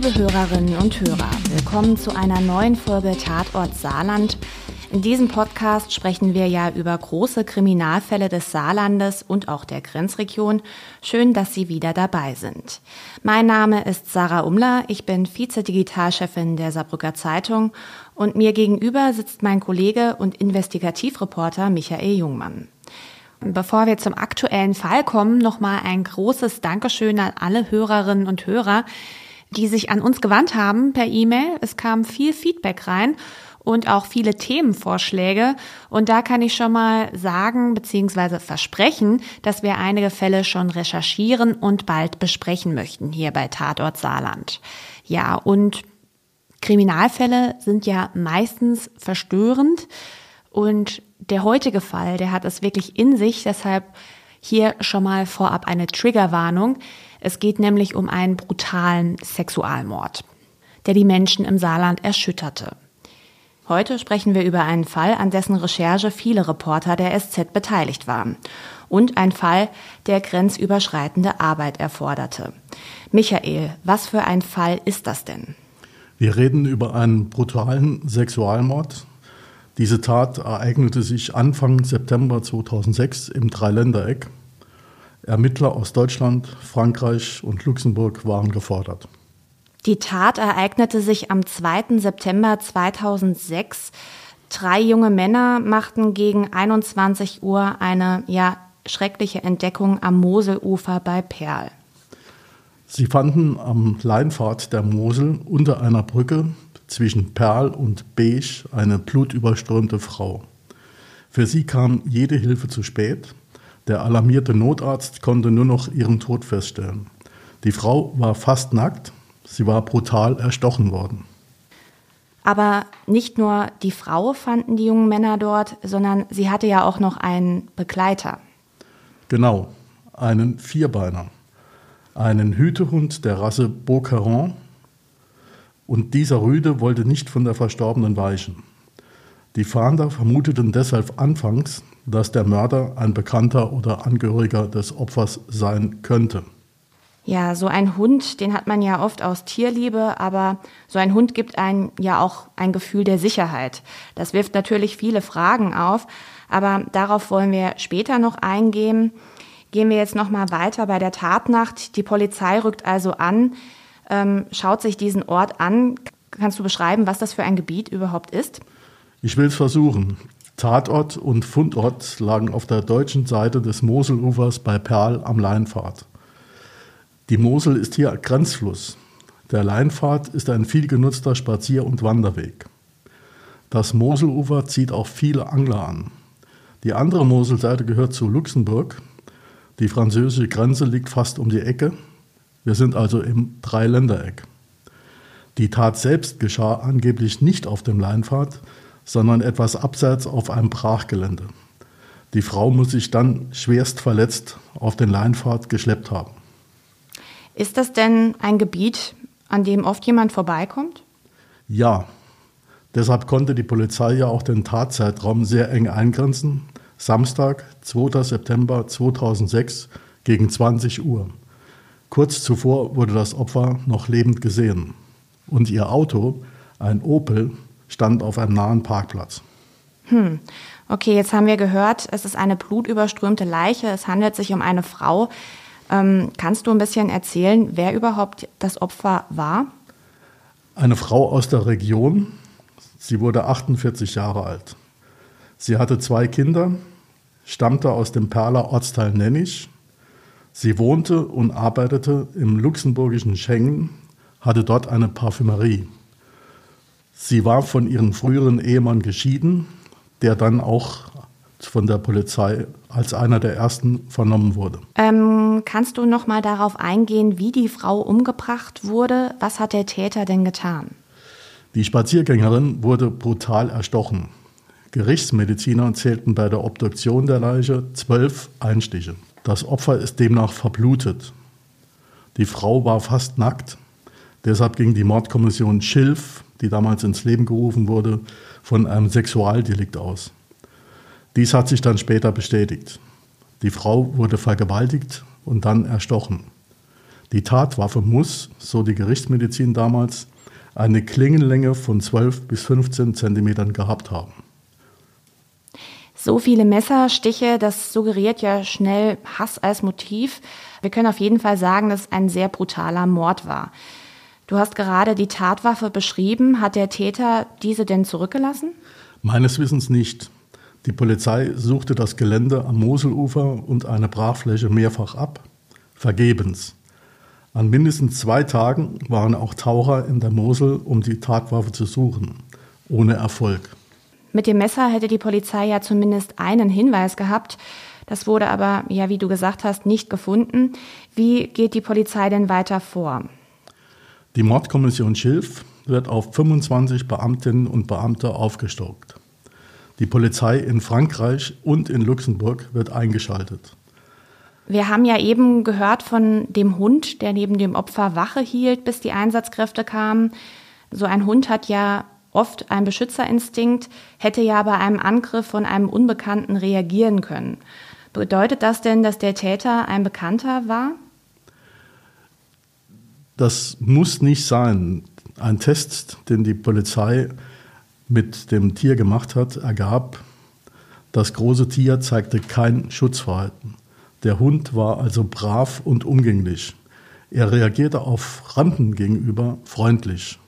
Liebe Hörerinnen und Hörer, willkommen zu einer neuen Folge Tatort Saarland. In diesem Podcast sprechen wir ja über große Kriminalfälle des Saarlandes und auch der Grenzregion. Schön, dass Sie wieder dabei sind. Mein Name ist Sarah Umler, ich bin Vize-Digitalchefin der Saarbrücker Zeitung und mir gegenüber sitzt mein Kollege und Investigativreporter Michael Jungmann. Bevor wir zum aktuellen Fall kommen, nochmal ein großes Dankeschön an alle Hörerinnen und Hörer, die sich an uns gewandt haben per E-Mail. Es kam viel Feedback rein und auch viele Themenvorschläge. Und da kann ich schon mal sagen bzw. versprechen, dass wir einige Fälle schon recherchieren und bald besprechen möchten hier bei Tatort Saarland. Ja, und Kriminalfälle sind ja meistens verstörend und der heutige Fall, der hat es wirklich in sich, deshalb hier schon mal vorab eine Triggerwarnung. Es geht nämlich um einen brutalen Sexualmord, der die Menschen im Saarland erschütterte. Heute sprechen wir über einen Fall, an dessen Recherche viele Reporter der SZ beteiligt waren. Und ein Fall, der grenzüberschreitende Arbeit erforderte. Michael, was für ein Fall ist das denn? Wir reden über einen brutalen Sexualmord, diese Tat ereignete sich Anfang September 2006 im Dreiländereck. Ermittler aus Deutschland, Frankreich und Luxemburg waren gefordert. Die Tat ereignete sich am 2. September 2006. Drei junge Männer machten gegen 21 Uhr eine ja schreckliche Entdeckung am Moselufer bei Perl. Sie fanden am Leinpfad der Mosel unter einer Brücke zwischen Perl und Beige eine blutüberströmte Frau. Für sie kam jede Hilfe zu spät. Der alarmierte Notarzt konnte nur noch ihren Tod feststellen. Die Frau war fast nackt, sie war brutal erstochen worden. Aber nicht nur die Frau fanden die jungen Männer dort, sondern sie hatte ja auch noch einen Begleiter. Genau, einen Vierbeiner. Einen Hütehund der Rasse Beaucaron, und dieser Rüde wollte nicht von der Verstorbenen weichen. Die Fahnder vermuteten deshalb anfangs, dass der Mörder ein Bekannter oder Angehöriger des Opfers sein könnte. Ja, so ein Hund, den hat man ja oft aus Tierliebe, aber so ein Hund gibt einem ja auch ein Gefühl der Sicherheit. Das wirft natürlich viele Fragen auf, aber darauf wollen wir später noch eingehen. Gehen wir jetzt noch mal weiter bei der Tatnacht. Die Polizei rückt also an ähm, schaut sich diesen Ort an. Kannst du beschreiben, was das für ein Gebiet überhaupt ist? Ich will es versuchen. Tatort und Fundort lagen auf der deutschen Seite des Moselufers bei Perl am Leinpfad. Die Mosel ist hier Grenzfluss. Der Leinpfad ist ein viel genutzter Spazier- und Wanderweg. Das Moselufer zieht auch viele Angler an. Die andere Moselseite gehört zu Luxemburg. Die französische Grenze liegt fast um die Ecke wir sind also im Dreiländereck. Die Tat selbst geschah angeblich nicht auf dem Leinpfad, sondern etwas abseits auf einem Brachgelände. Die Frau muss sich dann schwerst verletzt auf den Leinpfad geschleppt haben. Ist das denn ein Gebiet, an dem oft jemand vorbeikommt? Ja. Deshalb konnte die Polizei ja auch den Tatzeitraum sehr eng eingrenzen. Samstag, 2. September 2006 gegen 20 Uhr. Kurz zuvor wurde das Opfer noch lebend gesehen und ihr Auto, ein Opel, stand auf einem nahen Parkplatz. Hm. Okay, jetzt haben wir gehört, es ist eine blutüberströmte Leiche, es handelt sich um eine Frau. Ähm, kannst du ein bisschen erzählen, wer überhaupt das Opfer war? Eine Frau aus der Region. Sie wurde 48 Jahre alt. Sie hatte zwei Kinder, stammte aus dem Perler Ortsteil Nennisch Sie wohnte und arbeitete im luxemburgischen Schengen, hatte dort eine Parfümerie. Sie war von ihrem früheren Ehemann geschieden, der dann auch von der Polizei als einer der ersten vernommen wurde. Ähm, kannst du noch mal darauf eingehen, wie die Frau umgebracht wurde? Was hat der Täter denn getan? Die Spaziergängerin wurde brutal erstochen. Gerichtsmediziner zählten bei der Obduktion der Leiche zwölf Einstiche. Das Opfer ist demnach verblutet. Die Frau war fast nackt. Deshalb ging die Mordkommission Schilf, die damals ins Leben gerufen wurde, von einem Sexualdelikt aus. Dies hat sich dann später bestätigt. Die Frau wurde vergewaltigt und dann erstochen. Die Tatwaffe muss, so die Gerichtsmedizin damals, eine Klingenlänge von 12 bis 15 Zentimetern gehabt haben. So viele Messerstiche, das suggeriert ja schnell Hass als Motiv. Wir können auf jeden Fall sagen, dass es ein sehr brutaler Mord war. Du hast gerade die Tatwaffe beschrieben. Hat der Täter diese denn zurückgelassen? Meines Wissens nicht. Die Polizei suchte das Gelände am Moselufer und eine Brachfläche mehrfach ab. Vergebens. An mindestens zwei Tagen waren auch Taucher in der Mosel, um die Tatwaffe zu suchen. Ohne Erfolg. Mit dem Messer hätte die Polizei ja zumindest einen Hinweis gehabt. Das wurde aber, ja, wie du gesagt hast, nicht gefunden. Wie geht die Polizei denn weiter vor? Die Mordkommission Schilf wird auf 25 Beamtinnen und Beamte aufgestockt. Die Polizei in Frankreich und in Luxemburg wird eingeschaltet. Wir haben ja eben gehört von dem Hund, der neben dem Opfer Wache hielt, bis die Einsatzkräfte kamen. So ein Hund hat ja oft einen Beschützerinstinkt, hätte ja bei einem Angriff von einem Unbekannten reagieren können. Bedeutet das denn, dass der Täter ein Bekannter war? Das muss nicht sein. Ein Test, den die Polizei mit dem Tier gemacht hat, ergab, das große Tier zeigte kein Schutzverhalten. Der Hund war also brav und umgänglich. Er reagierte auf Rampen gegenüber freundlich.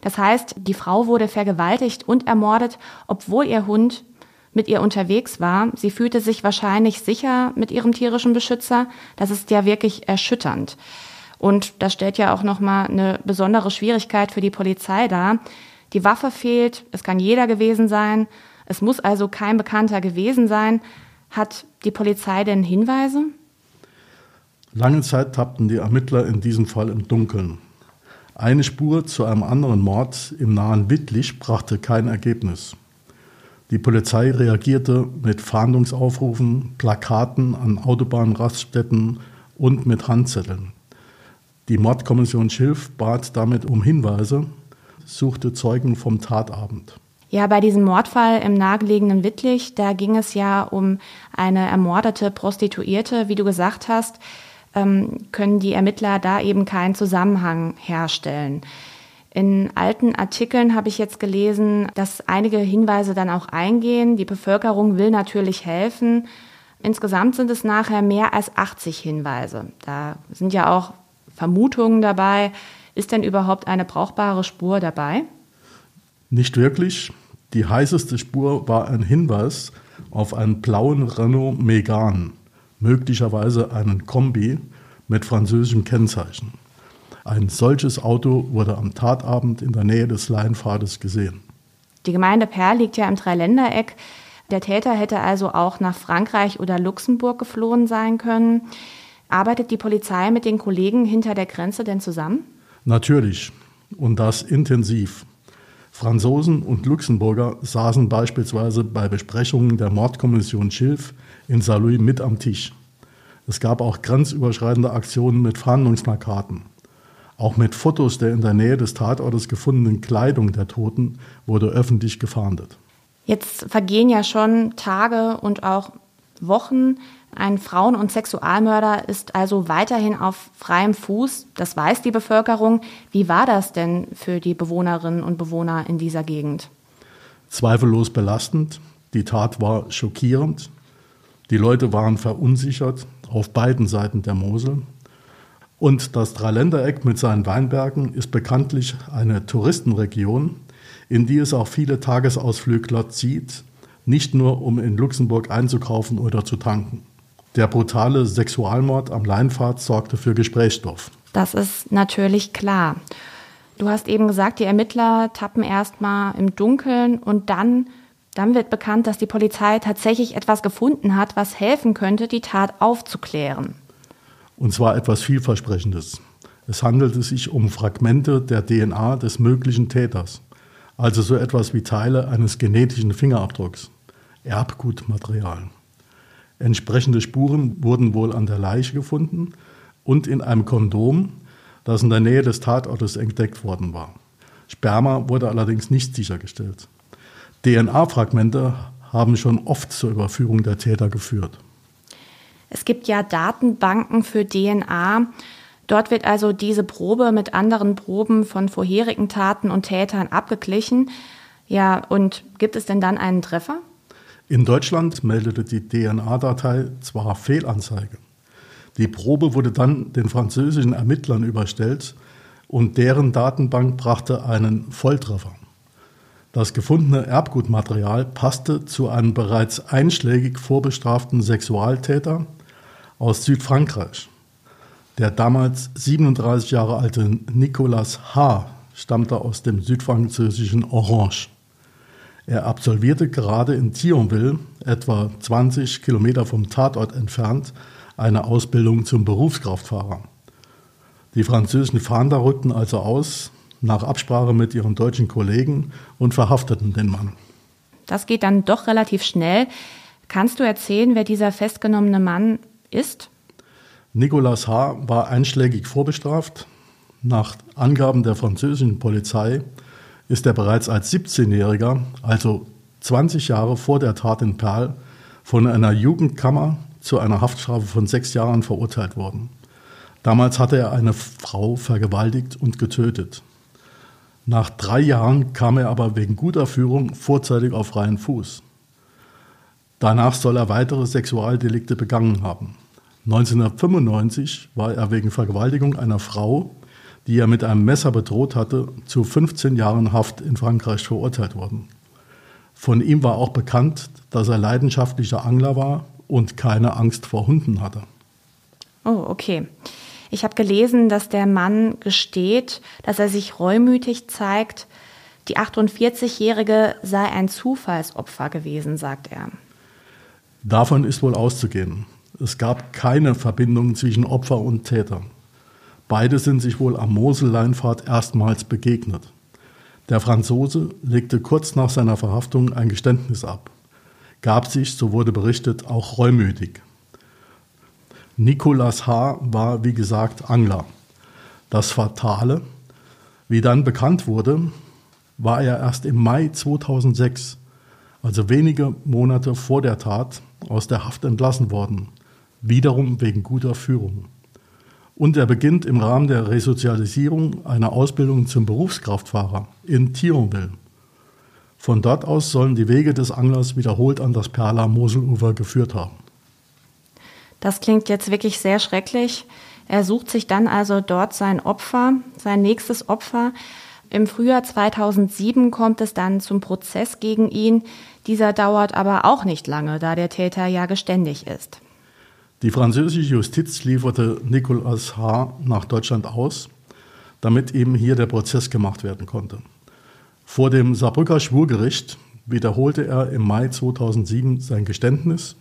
Das heißt, die Frau wurde vergewaltigt und ermordet, obwohl ihr Hund mit ihr unterwegs war. Sie fühlte sich wahrscheinlich sicher mit ihrem tierischen Beschützer. Das ist ja wirklich erschütternd. Und das stellt ja auch nochmal eine besondere Schwierigkeit für die Polizei dar. Die Waffe fehlt, es kann jeder gewesen sein, es muss also kein Bekannter gewesen sein. Hat die Polizei denn Hinweise? Lange Zeit tappten die Ermittler in diesem Fall im Dunkeln. Eine Spur zu einem anderen Mord im nahen Wittlich brachte kein Ergebnis. Die Polizei reagierte mit Fahndungsaufrufen, Plakaten an Autobahnraststätten und mit Handzetteln. Die Mordkommission Schilf bat damit um Hinweise, suchte Zeugen vom Tatabend. Ja, bei diesem Mordfall im nahegelegenen Wittlich, da ging es ja um eine ermordete Prostituierte, wie du gesagt hast, ähm, können die Ermittler da eben keinen Zusammenhang herstellen. In alten Artikeln habe ich jetzt gelesen, dass einige Hinweise dann auch eingehen. Die Bevölkerung will natürlich helfen. Insgesamt sind es nachher mehr als 80 Hinweise. Da sind ja auch Vermutungen dabei. Ist denn überhaupt eine brauchbare Spur dabei? Nicht wirklich. Die heißeste Spur war ein Hinweis auf einen blauen Renault Megane, möglicherweise einen Kombi mit französischem Kennzeichen. Ein solches Auto wurde am Tatabend in der Nähe des Leinpfades gesehen. Die Gemeinde Perl liegt ja im Dreiländereck. Der Täter hätte also auch nach Frankreich oder Luxemburg geflohen sein können. Arbeitet die Polizei mit den Kollegen hinter der Grenze denn zusammen? Natürlich und das intensiv. Franzosen und Luxemburger saßen beispielsweise bei Besprechungen der Mordkommission Schilf in Saarlouis mit am Tisch. Es gab auch grenzüberschreitende Aktionen mit Fahndungsplakaten. Auch mit Fotos der in der Nähe des Tatortes gefundenen Kleidung der Toten wurde öffentlich gefahndet. Jetzt vergehen ja schon Tage und auch Wochen. Ein Frauen- und Sexualmörder ist also weiterhin auf freiem Fuß. Das weiß die Bevölkerung. Wie war das denn für die Bewohnerinnen und Bewohner in dieser Gegend? Zweifellos belastend. Die Tat war schockierend. Die Leute waren verunsichert auf beiden Seiten der Mosel. Und das Dreiländereck mit seinen Weinbergen ist bekanntlich eine Touristenregion, in die es auch viele Tagesausflügler zieht, nicht nur um in Luxemburg einzukaufen oder zu tanken. Der brutale Sexualmord am Leinpfad sorgte für Gesprächsstoff. Das ist natürlich klar. Du hast eben gesagt, die Ermittler tappen erstmal im Dunkeln und dann, dann wird bekannt, dass die Polizei tatsächlich etwas gefunden hat, was helfen könnte, die Tat aufzuklären. Und zwar etwas vielversprechendes. Es handelte sich um Fragmente der DNA des möglichen Täters, also so etwas wie Teile eines genetischen Fingerabdrucks, Erbgutmaterial. Entsprechende Spuren wurden wohl an der Leiche gefunden und in einem Kondom, das in der Nähe des Tatortes entdeckt worden war. Sperma wurde allerdings nicht sichergestellt. DNA-Fragmente haben schon oft zur Überführung der Täter geführt. Es gibt ja Datenbanken für DNA. Dort wird also diese Probe mit anderen Proben von vorherigen Taten und Tätern abgeglichen. Ja, und gibt es denn dann einen Treffer? In Deutschland meldete die DNA-Datei zwar Fehlanzeige. Die Probe wurde dann den französischen Ermittlern überstellt und deren Datenbank brachte einen Volltreffer. Das gefundene Erbgutmaterial passte zu einem bereits einschlägig vorbestraften Sexualtäter aus Südfrankreich. Der damals 37 Jahre alte Nicolas H. stammte aus dem südfranzösischen Orange. Er absolvierte gerade in Thionville, etwa 20 Kilometer vom Tatort entfernt, eine Ausbildung zum Berufskraftfahrer. Die französischen Fahnder rückten also aus, nach Absprache mit ihren deutschen Kollegen und verhafteten den Mann. Das geht dann doch relativ schnell. Kannst du erzählen, wer dieser festgenommene Mann ist? Nicolas H. war einschlägig vorbestraft. Nach Angaben der französischen Polizei ist er bereits als 17-Jähriger, also 20 Jahre vor der Tat in Perl, von einer Jugendkammer zu einer Haftstrafe von sechs Jahren verurteilt worden. Damals hatte er eine Frau vergewaltigt und getötet. Nach drei Jahren kam er aber wegen guter Führung vorzeitig auf freien Fuß. Danach soll er weitere Sexualdelikte begangen haben. 1995 war er wegen Vergewaltigung einer Frau, die er mit einem Messer bedroht hatte, zu 15 Jahren Haft in Frankreich verurteilt worden. Von ihm war auch bekannt, dass er leidenschaftlicher Angler war und keine Angst vor Hunden hatte. Oh, okay. Ich habe gelesen, dass der Mann gesteht, dass er sich reumütig zeigt. Die 48-Jährige sei ein Zufallsopfer gewesen, sagt er. Davon ist wohl auszugehen. Es gab keine Verbindung zwischen Opfer und Täter. Beide sind sich wohl am Mosel-Leinfahrt erstmals begegnet. Der Franzose legte kurz nach seiner Verhaftung ein Geständnis ab, gab sich, so wurde berichtet, auch reumütig. Nicolas H. war, wie gesagt, Angler. Das Fatale, wie dann bekannt wurde, war er erst im Mai 2006, also wenige Monate vor der Tat, aus der Haft entlassen worden, wiederum wegen guter Führung. Und er beginnt im Rahmen der Resozialisierung eine Ausbildung zum Berufskraftfahrer in Thionville. Von dort aus sollen die Wege des Anglers wiederholt an das Perla Moselufer geführt haben. Das klingt jetzt wirklich sehr schrecklich. Er sucht sich dann also dort sein Opfer, sein nächstes Opfer. Im Frühjahr 2007 kommt es dann zum Prozess gegen ihn. Dieser dauert aber auch nicht lange, da der Täter ja geständig ist. Die französische Justiz lieferte Nicolas H. nach Deutschland aus, damit eben hier der Prozess gemacht werden konnte. Vor dem Saarbrücker Schwurgericht wiederholte er im Mai 2007 sein Geständnis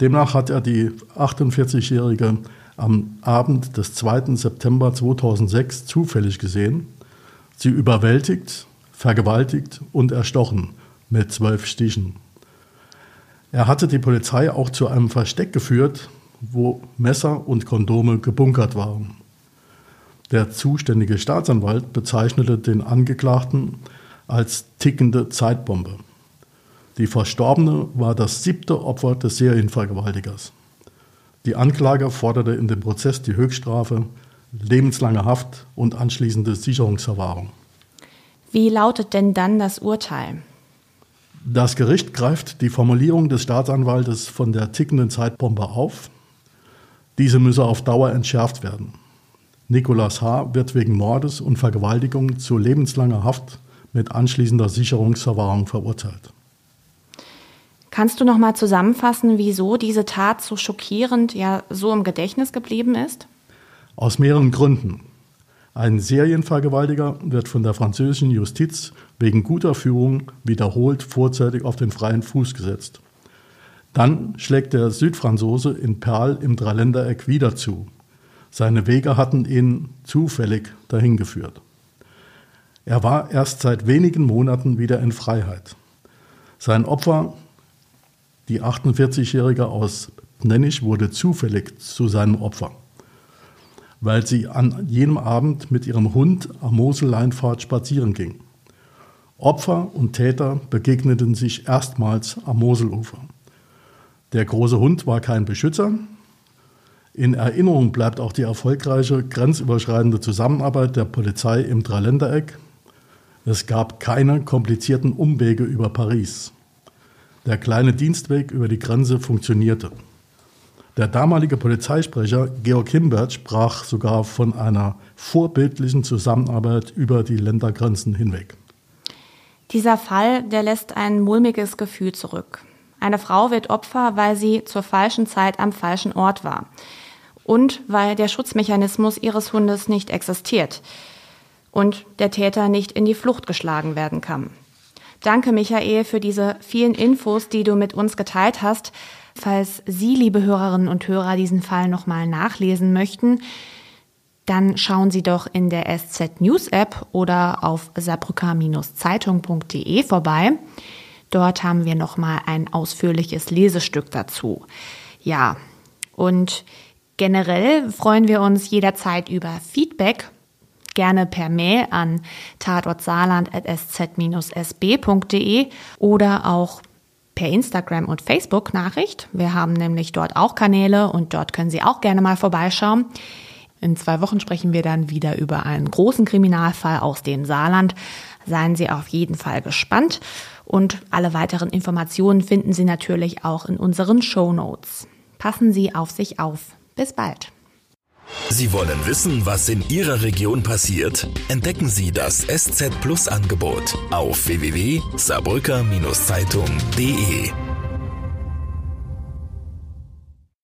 Demnach hat er die 48-Jährige am Abend des 2. September 2006 zufällig gesehen, sie überwältigt, vergewaltigt und erstochen mit zwölf Stichen. Er hatte die Polizei auch zu einem Versteck geführt, wo Messer und Kondome gebunkert waren. Der zuständige Staatsanwalt bezeichnete den Angeklagten als tickende Zeitbombe. Die Verstorbene war das siebte Opfer des Serienvergewaltigers. Die Anklage forderte in dem Prozess die Höchststrafe, lebenslange Haft und anschließende Sicherungsverwahrung. Wie lautet denn dann das Urteil? Das Gericht greift die Formulierung des Staatsanwaltes von der tickenden Zeitbombe auf. Diese müsse auf Dauer entschärft werden. Nicolas H. wird wegen Mordes und Vergewaltigung zu lebenslanger Haft mit anschließender Sicherungsverwahrung verurteilt. Kannst du noch mal zusammenfassen, wieso diese Tat so schockierend, ja so im Gedächtnis geblieben ist? Aus mehreren Gründen. Ein Serienvergewaltiger wird von der französischen Justiz wegen guter Führung wiederholt vorzeitig auf den freien Fuß gesetzt. Dann schlägt der Südfranzose in Perl im Dreiländereck wieder zu. Seine Wege hatten ihn zufällig dahin geführt. Er war erst seit wenigen Monaten wieder in Freiheit. Sein Opfer die 48-Jährige aus Nennisch wurde zufällig zu seinem Opfer, weil sie an jenem Abend mit ihrem Hund am Mosel-Leinfahrt spazieren ging. Opfer und Täter begegneten sich erstmals am Moselufer. Der große Hund war kein Beschützer. In Erinnerung bleibt auch die erfolgreiche grenzüberschreitende Zusammenarbeit der Polizei im Dreiländereck. Es gab keine komplizierten Umwege über Paris. Der kleine Dienstweg über die Grenze funktionierte. Der damalige Polizeisprecher Georg Himbert sprach sogar von einer vorbildlichen Zusammenarbeit über die Ländergrenzen hinweg. Dieser Fall, der lässt ein mulmiges Gefühl zurück. Eine Frau wird Opfer, weil sie zur falschen Zeit am falschen Ort war. Und weil der Schutzmechanismus ihres Hundes nicht existiert. Und der Täter nicht in die Flucht geschlagen werden kann. Danke, Michael, für diese vielen Infos, die du mit uns geteilt hast. Falls Sie, liebe Hörerinnen und Hörer, diesen Fall nochmal nachlesen möchten, dann schauen Sie doch in der SZ News App oder auf saarbrücker-zeitung.de vorbei. Dort haben wir nochmal ein ausführliches Lesestück dazu. Ja, und generell freuen wir uns jederzeit über Feedback gerne per Mail an tatortsaarland.sz-sb.de oder auch per Instagram und Facebook Nachricht. Wir haben nämlich dort auch Kanäle und dort können Sie auch gerne mal vorbeischauen. In zwei Wochen sprechen wir dann wieder über einen großen Kriminalfall aus dem Saarland. Seien Sie auf jeden Fall gespannt. Und alle weiteren Informationen finden Sie natürlich auch in unseren Show Notes. Passen Sie auf sich auf. Bis bald. Sie wollen wissen, was in Ihrer Region passiert? Entdecken Sie das SZ Plus Angebot auf www.saarbrücker-zeitung.de.